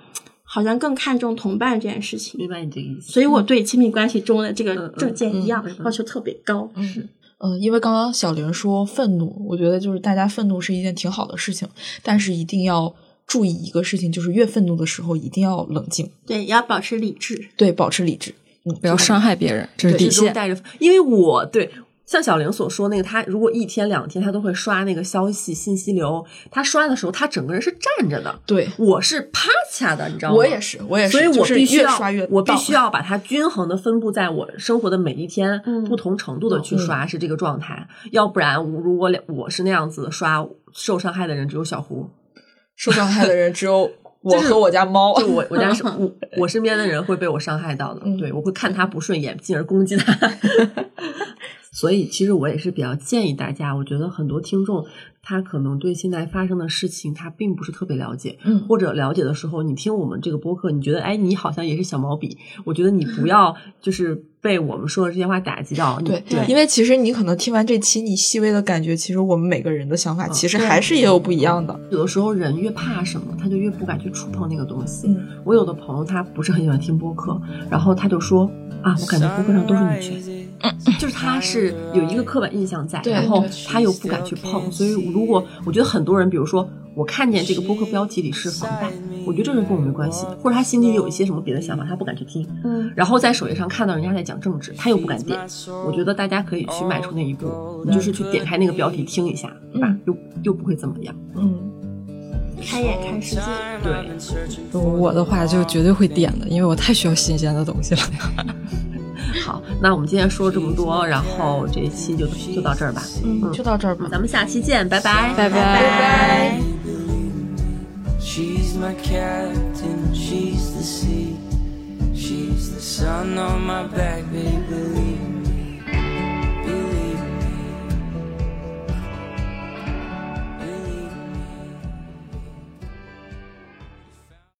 好像更看重同伴这件事情。明白你的意思。所以我对亲密关系中的这个嗯证件一样要求特别高。嗯嗯，因为刚刚小玲说愤怒，我觉得就是大家愤怒是一件挺好的事情，但是一定要注意一个事情，就是越愤怒的时候一定要冷静，对，要保持理智。对，保持理智。嗯，不要伤害别人，这是底线。带着，因为我对像小玲所说那个，他如果一天两天他都会刷那个消息信息流，他刷的时候他整个人是站着的，对，我是趴下的，你知道吗？我也是，我也是，所以我就是必须要越刷越，荡我必须要把它均衡的分布在我生活的每一天，嗯不同程度的去刷，是这个状态。要不然，如果我是那样子刷，受伤害的人只有小胡，受伤害的人只有我和我家猫。就我我家是 我我身边的人会被我伤害到的，嗯对我会看他不顺眼，进而攻击他。所以，其实我也是比较建议大家，我觉得很多听众他可能对现在发生的事情他并不是特别了解，嗯或者了解的时候，你听我们这个播客，你觉得哎，你好像也是小毛笔，我觉得你不要就是被我们说的这些话打击到，对对，因为其实你可能听完这期，你细微的感觉，其实我们每个人的想法其实还是也有不一样的。有的时候人越怕什么，他就越不敢去触碰那个东西。嗯我有的朋友他不是很喜欢听播客，然后他就说啊，我感觉播客上都是女权，就是他是有一个刻板印象在，然后他又不敢去碰，所以如果我觉得很多人，比如说我看见这个播客标题里是房贷，我觉得这个跟我没关系，或者他心里有一些什么别的想法，他不敢去听，嗯，然后在首页上看到人家在讲政治，他又不敢点。我觉得大家可以去迈出那一步，你就是去点开那个标题听一下，对吧？又又不会怎么样。嗯，开眼看世界。对，我的话就绝对会点的，因为我太需要新鲜的东西了。好，那我们今天说这么多，然后这一期就就到这儿吧。嗯，就到这儿吧。咱们下期见，拜拜，拜拜。拜。She's